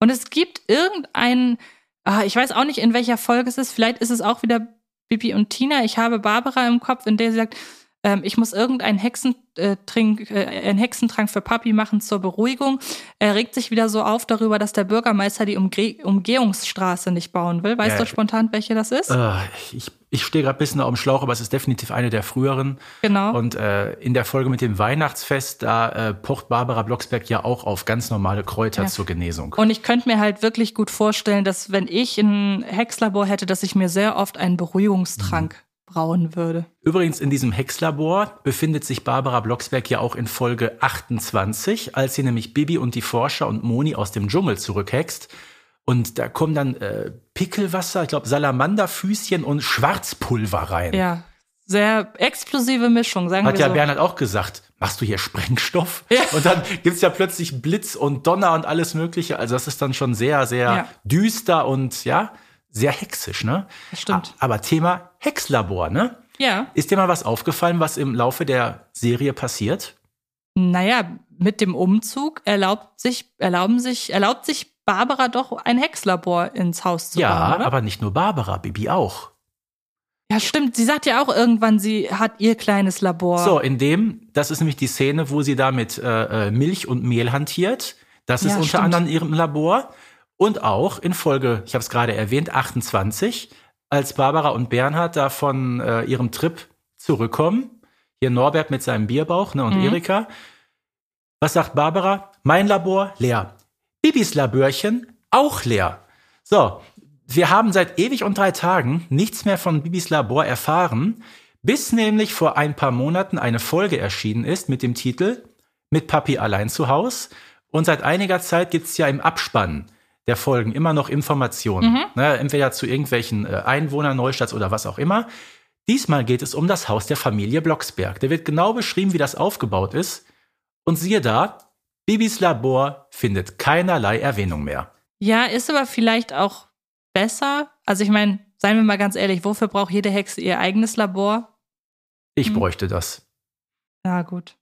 S2: Und es gibt irgendeinen, ah, ich weiß auch nicht, in welcher Folge es ist. Vielleicht ist es auch wieder Bibi und Tina. Ich habe Barbara im Kopf, in der sie sagt, ähm, ich muss irgendeinen Hexentrink, äh, einen Hexentrank für Papi machen zur Beruhigung. Er regt sich wieder so auf darüber, dass der Bürgermeister die Umge Umgehungsstraße nicht bauen will. Weißt ja, du spontan, welche das ist?
S3: Äh, ich ich stehe gerade ein bisschen auf dem Schlauch, aber es ist definitiv eine der früheren.
S2: Genau.
S3: Und äh, in der Folge mit dem Weihnachtsfest, da äh, pocht Barbara Blocksberg ja auch auf ganz normale Kräuter ja. zur Genesung.
S2: Und ich könnte mir halt wirklich gut vorstellen, dass wenn ich ein Hexlabor hätte, dass ich mir sehr oft einen Beruhigungstrank mhm brauen würde.
S3: Übrigens, in diesem Hexlabor befindet sich Barbara Blocksberg ja auch in Folge 28, als sie nämlich Bibi und die Forscher und Moni aus dem Dschungel zurückhext. Und da kommen dann äh, Pickelwasser, ich glaube Salamanderfüßchen und Schwarzpulver rein.
S2: Ja, sehr explosive Mischung, sagen
S3: Hat
S2: wir
S3: ja
S2: so.
S3: Bernhard auch gesagt, machst du hier Sprengstoff? Ja. [laughs] Und dann gibt's ja plötzlich Blitz und Donner und alles Mögliche. Also das ist dann schon sehr, sehr ja. düster und ja, sehr hexisch, ne?
S2: Das stimmt.
S3: Aber Thema Hexlabor, ne?
S2: Ja.
S3: Ist dir mal was aufgefallen, was im Laufe der Serie passiert?
S2: Naja, mit dem Umzug erlaubt sich, erlauben sich, erlaubt sich Barbara doch ein Hexlabor ins Haus zu
S3: ja,
S2: bauen.
S3: Ja, aber nicht nur Barbara, Bibi auch.
S2: Ja, stimmt. Sie sagt ja auch irgendwann, sie hat ihr kleines Labor.
S3: So, in dem, das ist nämlich die Szene, wo sie da mit äh, äh Milch und Mehl hantiert. Das ist ja, unter stimmt. anderem in ihrem Labor. Und auch in Folge, ich habe es gerade erwähnt, 28, als Barbara und Bernhard da von äh, ihrem Trip zurückkommen. Hier Norbert mit seinem Bierbauch ne, und mhm. Erika. Was sagt Barbara? Mein Labor leer. Bibis Labörchen auch leer. So, wir haben seit ewig und drei Tagen nichts mehr von Bibis Labor erfahren, bis nämlich vor ein paar Monaten eine Folge erschienen ist mit dem Titel Mit Papi allein zu Haus. Und seit einiger Zeit gibt's ja im Abspann der Folgen immer noch Informationen. Mhm. Ne, entweder zu irgendwelchen äh, Einwohnern Neustadts oder was auch immer. Diesmal geht es um das Haus der Familie Blocksberg. Da wird genau beschrieben, wie das aufgebaut ist. Und siehe da, Bibis Labor findet keinerlei Erwähnung mehr.
S2: Ja, ist aber vielleicht auch besser. Also ich meine, seien wir mal ganz ehrlich, wofür braucht jede Hexe ihr eigenes Labor?
S3: Ich hm. bräuchte das.
S2: Ja, gut.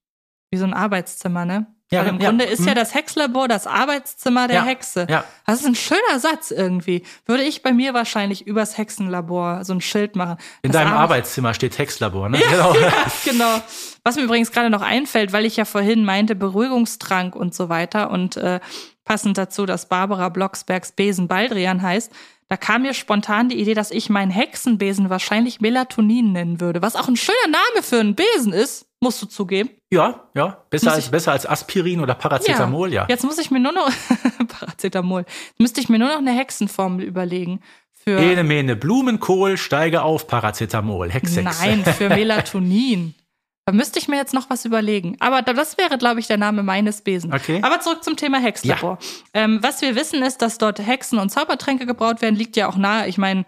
S2: Wie so ein Arbeitszimmer, ne?
S3: Ja,
S2: Weil im ja, Grunde ist ja hm. das Hexlabor das Arbeitszimmer der
S3: ja,
S2: Hexe.
S3: Ja.
S2: Das ist ein schöner Satz irgendwie. Würde ich bei mir wahrscheinlich übers Hexenlabor so ein Schild machen.
S3: In deinem Arbeit Arbeitszimmer steht Hexlabor, ne? [laughs]
S2: Ja, genau. Ja, genau. Was mir übrigens gerade noch einfällt, weil ich ja vorhin meinte, Beruhigungstrank und so weiter und äh, passend dazu, dass Barbara Blocksbergs Besen Baldrian heißt, da kam mir spontan die Idee, dass ich meinen Hexenbesen wahrscheinlich Melatonin nennen würde, was auch ein schöner Name für einen Besen ist, musst du zugeben.
S3: Ja, ja, besser als besser als Aspirin oder Paracetamol, ja. ja.
S2: Jetzt muss ich mir nur noch [laughs] Paracetamol. Müsste ich mir nur noch eine Hexenformel überlegen für
S3: Ene Mene Blumenkohl, steige auf Paracetamol, Hex, Hex.
S2: Nein, für [laughs] Melatonin. Da müsste ich mir jetzt noch was überlegen. Aber das wäre, glaube ich, der Name meines Besen.
S3: Okay.
S2: Aber zurück zum Thema Hexlabor. Ja. Ähm, was wir wissen ist, dass dort Hexen und Zaubertränke gebraut werden, liegt ja auch nahe. Ich meine,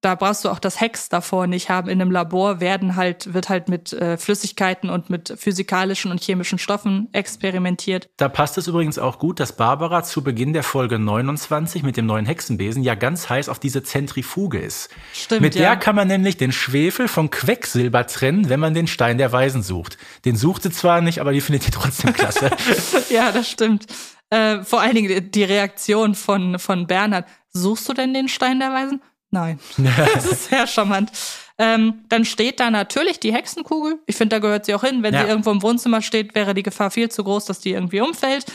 S2: da brauchst du auch das Hex davor nicht haben. In einem Labor werden halt, wird halt mit äh, Flüssigkeiten und mit physikalischen und chemischen Stoffen experimentiert.
S3: Da passt es übrigens auch gut, dass Barbara zu Beginn der Folge 29 mit dem neuen Hexenbesen ja ganz heiß auf diese Zentrifuge ist.
S2: Stimmt,
S3: mit
S2: ja.
S3: der kann man nämlich den Schwefel vom Quecksilber trennen, wenn man den Stein der Weisen sucht. Den sucht sie zwar nicht, aber die findet die trotzdem klasse. [laughs]
S2: ja, das stimmt. Äh, vor allen Dingen die Reaktion von, von Bernhard. Suchst du denn den Stein der Weisen? Nein. [laughs] das ist sehr charmant. Ähm, dann steht da natürlich die Hexenkugel. Ich finde, da gehört sie auch hin. Wenn
S3: Ja.
S2: sie irgendwo im Wohnzimmer steht, wäre die Gefahr viel zu groß, dass die irgendwie umfällt.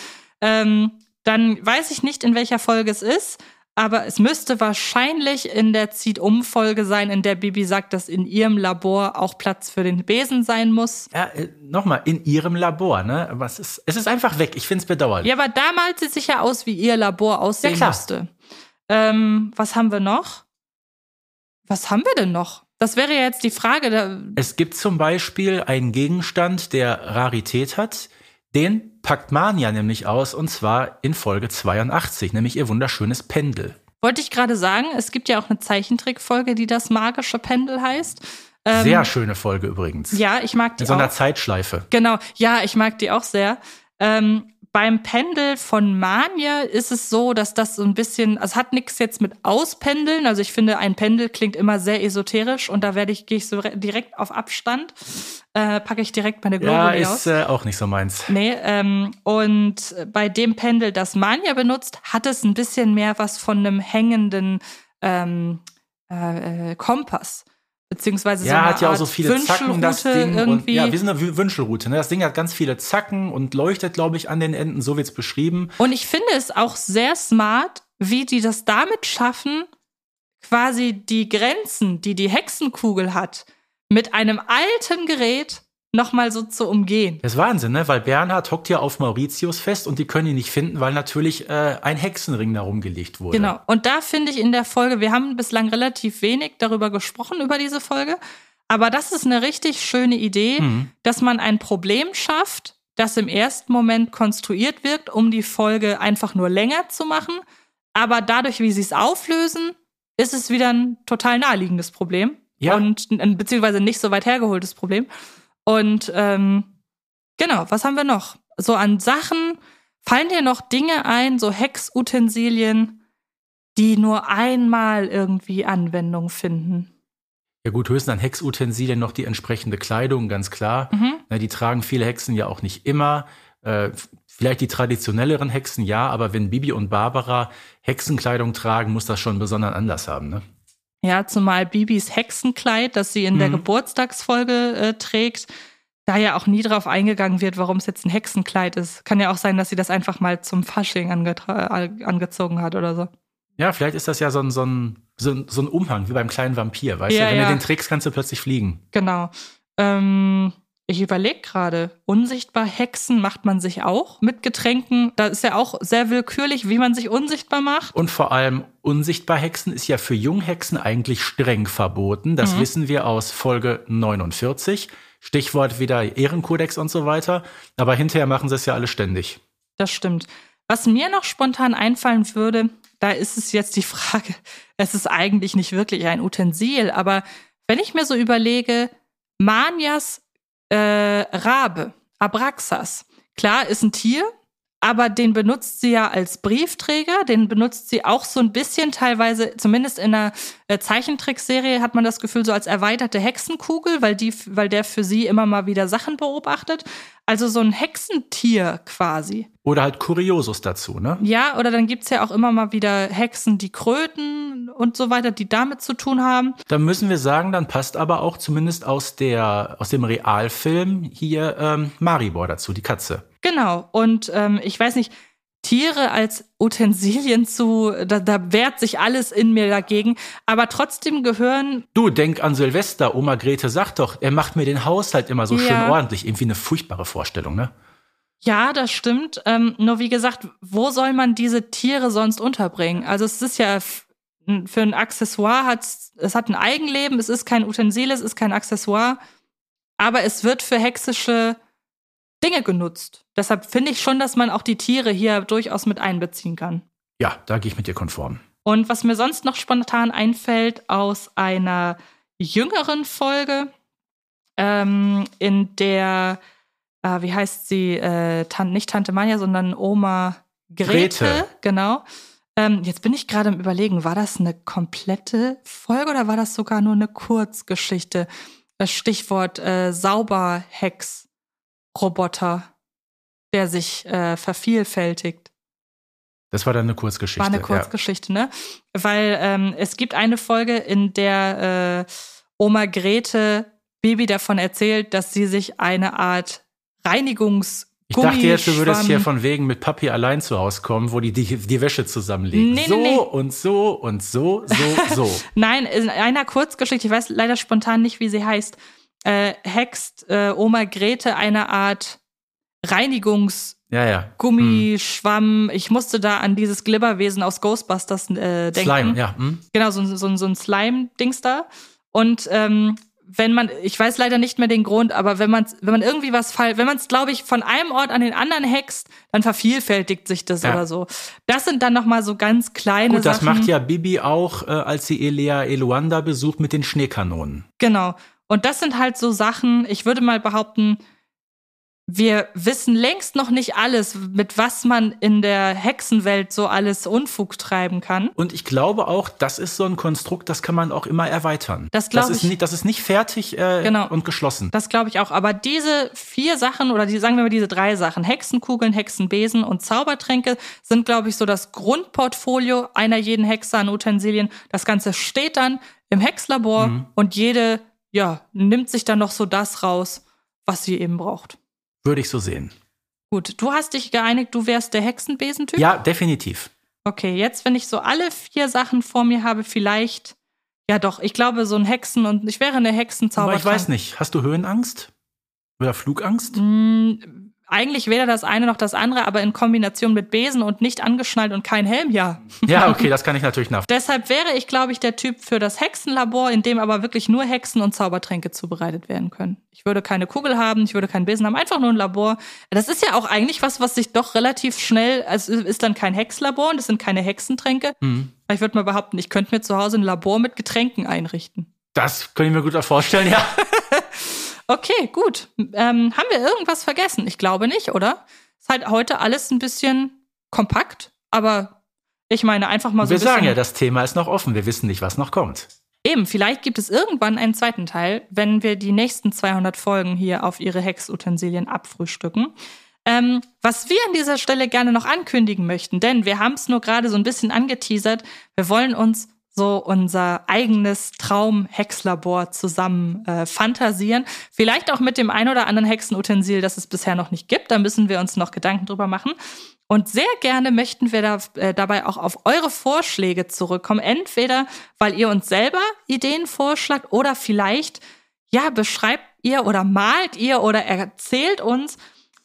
S2: Ähm, dann weiß ich nicht, in welcher Folge es ist, aber es müsste wahrscheinlich in der Zieht-Um-Folge sein, in der Bibi sagt, dass in ihrem Labor auch Platz für den Besen sein muss.
S3: ja, äh, nochmal, in ihrem Labor, ne? Aber es ist, es ist einfach weg. Ich find's bedauerlich.
S2: Ja, aber da malt sie sich ja aus, wie ihr Labor aussehen
S3: Ja, klar.
S2: müsste. Ähm, was haben wir noch? Was haben wir denn noch? Das wäre ja jetzt die Frage.
S3: Es gibt zum Beispiel einen Gegenstand, der Rarität hat. Den packt Mania nämlich aus, und zwar in Folge 82, nämlich ihr wunderschönes Pendel.
S2: wollte ich gerade sagen, es gibt ja auch eine Zeichentrickfolge, die das magische Pendel heißt. Ähm,
S3: Sehr schöne Folge übrigens.
S2: Ja, ich mag die
S3: In so einer
S2: auch.
S3: Zeitschleife.
S2: Genau, ja, ich mag die auch sehr. Ähm, beim Pendel von Mania ist es so, dass das so ein bisschen, also es hat nichts jetzt mit Auspendeln. Also ich finde, ein Pendel klingt immer sehr esoterisch und da werde ich, gehe ich so re- direkt auf Abstand, äh, packe ich direkt meine
S3: Ja,
S2: Globuli aus.
S3: ist äh, auch nicht so meins.
S2: Nee, ähm, und bei dem Pendel, das Mania benutzt, hat es ein bisschen mehr was von einem hängenden ähm, äh, äh, Kompass. Beziehungsweise so
S3: Ja,
S2: eine
S3: hat ja auch
S2: Art
S3: so viele Zacken, das
S2: Wünschelrute
S3: Ding. Und,
S2: irgendwie.
S3: ja, wie so eine Wü- Wünschelroute. Ne? Das Ding hat ganz viele Zacken und leuchtet, glaube ich, an den Enden. So wird's beschrieben.
S2: Und ich finde es auch sehr smart, wie die das damit schaffen, quasi die Grenzen, die die Hexenkugel hat, mit einem alten Gerät nochmal so zu umgehen.
S3: Das ist Wahnsinn, ne? Weil Bernhard hockt ja auf Mauritius fest und die können ihn nicht finden, weil natürlich äh, ein Hexenring da rumgelegt wurde.
S2: Genau. Und da finde ich in der Folge, wir haben bislang relativ wenig darüber gesprochen, über diese Folge. Aber das ist eine richtig schöne Idee,
S3: Mhm.
S2: dass man ein Problem schafft, das im ersten Moment konstruiert wirkt, um die Folge einfach nur länger zu machen. Aber dadurch, wie sie es auflösen, ist es wieder ein total naheliegendes Problem.
S3: Ja.
S2: Und ein, beziehungsweise nicht so weit hergeholtes Problem. Und ähm, genau, was haben wir noch? So an Sachen, fallen dir noch Dinge ein, so Hexutensilien, die nur einmal irgendwie Anwendung finden?
S3: Ja gut, höchstens an Hexutensilien noch die entsprechende Kleidung, ganz klar.
S2: Mhm.
S3: Na, die tragen viele Hexen ja auch nicht immer. Äh, vielleicht die traditionelleren Hexen ja, aber wenn Bibi und Barbara Hexenkleidung tragen, muss das schon besonderen Anlass haben, ne?
S2: Ja, zumal Bibis Hexenkleid, das sie in der
S3: Mhm.
S2: Geburtstagsfolge äh, trägt, da ja auch nie drauf eingegangen wird, warum es jetzt ein Hexenkleid ist. Kann ja auch sein, dass sie das einfach mal zum Fasching angezogen hat oder so.
S3: Ja, vielleicht ist das ja so ein, so ein, so ein, so ein Umhang, wie beim kleinen Vampir, weißt
S2: Ja,
S3: du? Wenn
S2: ja.
S3: du den trägst, kannst du plötzlich fliegen.
S2: Genau. Ähm, ich überlege gerade, unsichtbar Hexen macht man sich auch mit Getränken. Da ist ja auch sehr willkürlich, wie man sich unsichtbar macht.
S3: Und vor allem unsichtbar Hexen ist ja für Junghexen eigentlich streng verboten. Das
S2: Mhm.
S3: wissen wir aus Folge 49. Stichwort wieder Ehrenkodex und so weiter. Aber hinterher machen sie es ja alle ständig.
S2: Das stimmt. Was mir noch spontan einfallen würde, da ist es jetzt die [laughs] Frage, es ist eigentlich nicht wirklich ein Utensil, aber wenn ich mir so überlege, Manias äh, Rabe, Abraxas, klar ist ein Tier, aber den benutzt sie ja als Briefträger, den benutzt sie auch so ein bisschen teilweise, zumindest in einer äh, Zeichentrickserie hat man das Gefühl so als erweiterte Hexenkugel, weil die, weil der für sie immer mal wieder Sachen beobachtet. Also so ein Hexentier quasi.
S3: Oder halt Kuriosus dazu, ne?
S2: Ja, oder dann gibt's ja auch immer mal wieder Hexen, die kröten und so weiter, die damit zu tun haben.
S3: Da müssen wir sagen, dann passt aber auch zumindest aus, der, aus dem Realfilm hier ähm, Maribor dazu, die Katze.
S2: Genau. Und ähm, ich weiß nicht, Tiere als Utensilien zu, da, da wehrt sich alles in mir dagegen. Aber trotzdem gehören,
S3: Du, denk an Silvester. Oma Grete sagt doch, er macht mir den Haushalt immer so
S2: Ja.
S3: schön ordentlich. Irgendwie eine furchtbare Vorstellung, ne?
S2: ja, das stimmt. Ähm, nur wie gesagt, wo soll man diese Tiere sonst unterbringen? Also es ist ja für ein Accessoire hat es hat ein Eigenleben, es ist kein Utensil, es ist kein Accessoire, aber es wird für hexische Dinge genutzt. Deshalb finde ich schon, dass man auch die Tiere hier durchaus mit einbeziehen kann.
S3: Ja, da gehe ich mit dir konform.
S2: Und was mir sonst noch spontan einfällt aus einer jüngeren Folge, ähm, in der, äh, wie heißt sie, äh, Tan nicht Tante Manja, sondern Oma Grete,
S3: Grete.
S2: genau. Ähm, jetzt bin ich gerade im Überlegen, war das eine komplette Folge oder war das sogar nur eine Kurzgeschichte? Das Stichwort äh, Sauberhex-Roboter, der sich äh, vervielfältigt.
S3: Das war dann eine Kurzgeschichte.
S2: War eine Kurzgeschichte, ne? Weil ähm, es gibt eine Folge, in der äh, Oma Grete Baby davon erzählt, dass sie sich eine Art Reinigungs
S3: Ich dachte jetzt, du würdest hier von wegen mit Papi allein zu Hause kommen, wo die die, die Wäsche zusammenlegen.
S2: Nee, nee,
S3: so
S2: nee.
S3: und so und so, so, so. [laughs]
S2: Nein, in einer Kurzgeschichte, ich weiß leider spontan nicht, wie sie heißt, äh, hext äh, Oma Grete eine Art Reinigungs
S3: Ja, ja.
S2: Gummischwamm. Ich musste da an dieses Glibberwesen aus Ghostbusters äh, denken.
S3: Slime, ja. Hm?
S2: Genau, so, ein- so, so ein Slime-Dings da. Und ähm, wenn man, ich weiß leider nicht mehr den Grund, aber wenn man wenn man irgendwie was fall, wenn man es, glaube ich, von einem Ort an den anderen hext, dann vervielfältigt sich das
S3: Ja.
S2: oder so. Das sind dann noch mal so ganz kleine
S3: Gut, das
S2: Sachen.
S3: macht ja Bibi auch, äh, als sie Elia Eluanda besucht mit den Schneekanonen.
S2: Genau. Und das sind halt so Sachen, ich würde mal behaupten, wir wissen längst noch nicht alles, mit was man in der Hexenwelt so alles Unfug treiben kann.
S3: Und ich glaube auch, das ist so ein Konstrukt, das kann man auch immer erweitern.
S2: Das glaub
S3: ist
S2: ich.
S3: nicht, das ist nicht fertig äh,
S2: Genau.
S3: und geschlossen.
S2: Das glaube ich auch. Aber diese vier Sachen oder die, sagen wir mal diese drei Sachen, Hexenkugeln, Hexenbesen und Zaubertränke, sind, glaube ich, so das Grundportfolio einer jeden Hexe an Utensilien. Das Ganze steht dann im Hexlabor
S3: Mhm.
S2: und jede, ja, nimmt sich dann noch so das raus, was sie eben braucht.
S3: Würde ich so sehen.
S2: Gut, du hast dich geeinigt, du wärst der Hexenbesentyp?
S3: Ja, definitiv.
S2: Okay, jetzt, wenn ich so alle vier Sachen vor mir habe, vielleicht, ja doch, ich glaube, so ein Hexen und ich wäre eine
S3: Aber
S2: Hexenzaubertrank.
S3: ich weiß nicht. Hast du Höhenangst? Oder Flugangst?
S2: Mm, eigentlich weder das eine noch das andere, aber in Kombination mit Besen und nicht angeschnallt und kein Helm, ja. [laughs]
S3: Ja, okay, das kann ich natürlich nach.
S2: Deshalb wäre ich, glaube ich, der Typ für das Hexenlabor, in dem aber wirklich nur Hexen und Zaubertränke zubereitet werden können. Ich würde keine Kugel haben, ich würde keinen Besen haben, einfach nur ein Labor. Das ist ja auch eigentlich was, was sich doch relativ schnell, also es ist dann kein Hexlabor und es sind keine Hexentränke.
S3: Hm.
S2: Ich würde mal behaupten, ich könnte mir zu Hause ein Labor mit Getränken einrichten.
S3: Das kann ich mir gut vorstellen, ja. [laughs]
S2: Okay, gut. Ähm, haben wir irgendwas vergessen? Ich glaube nicht, oder? Ist halt heute alles ein bisschen kompakt, aber ich meine einfach mal so
S3: Wir
S2: ein bisschen.
S3: sagen ja, das Thema ist noch offen. Wir wissen nicht, was noch kommt.
S2: Eben, vielleicht gibt es irgendwann einen zweiten Teil, wenn wir die nächsten 200 Folgen hier auf ihre Hexutensilien abfrühstücken. Ähm, was wir an dieser Stelle gerne noch ankündigen möchten, denn wir haben es nur gerade so ein bisschen angeteasert, wir wollen uns so unser eigenes Traum-Hexlabor zusammen äh, fantasieren. Vielleicht auch mit dem ein oder anderen Hexenutensil, das es bisher noch nicht gibt. Da müssen wir uns noch Gedanken drüber machen. Und sehr gerne möchten wir da, äh, dabei auch auf eure Vorschläge zurückkommen. Entweder, weil ihr uns selber Ideen vorschlagt oder vielleicht, ja, beschreibt ihr oder malt ihr oder erzählt uns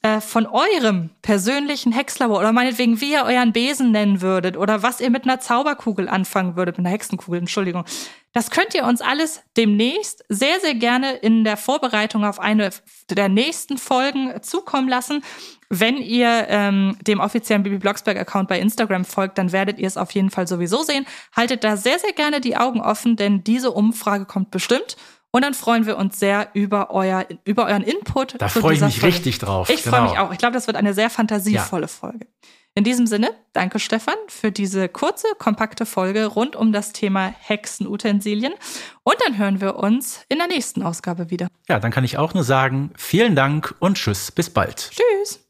S2: äh, von eurem persönlichen Hexlabor oder meinetwegen, wie ihr euren Besen nennen würdet oder was ihr mit einer Zauberkugel anfangen würdet, mit einer Hexenkugel, Entschuldigung. Das könnt ihr uns alles demnächst sehr, sehr gerne in der Vorbereitung auf eine der nächsten Folgen zukommen lassen. Wenn ihr ähm, dem offiziellen Bibi Blocksberg-Account bei Instagram folgt, dann werdet ihr es auf jeden Fall sowieso sehen. Haltet da sehr, sehr gerne die Augen offen, denn diese Umfrage kommt bestimmt. Und dann freuen wir uns sehr über, euer, über euren Input.
S3: Da freue ich mich
S2: Folge.
S3: richtig drauf.
S2: Ich freue
S3: Genau.
S2: mich auch. Ich glaube, das wird eine sehr fantasievolle Folge. In diesem Sinne, danke Stefan für diese kurze, kompakte Folge rund um das Thema Hexenutensilien. Und dann hören wir uns in der nächsten Ausgabe wieder.
S3: Ja, dann kann ich auch nur sagen, vielen Dank und tschüss, bis bald.
S2: Tschüss.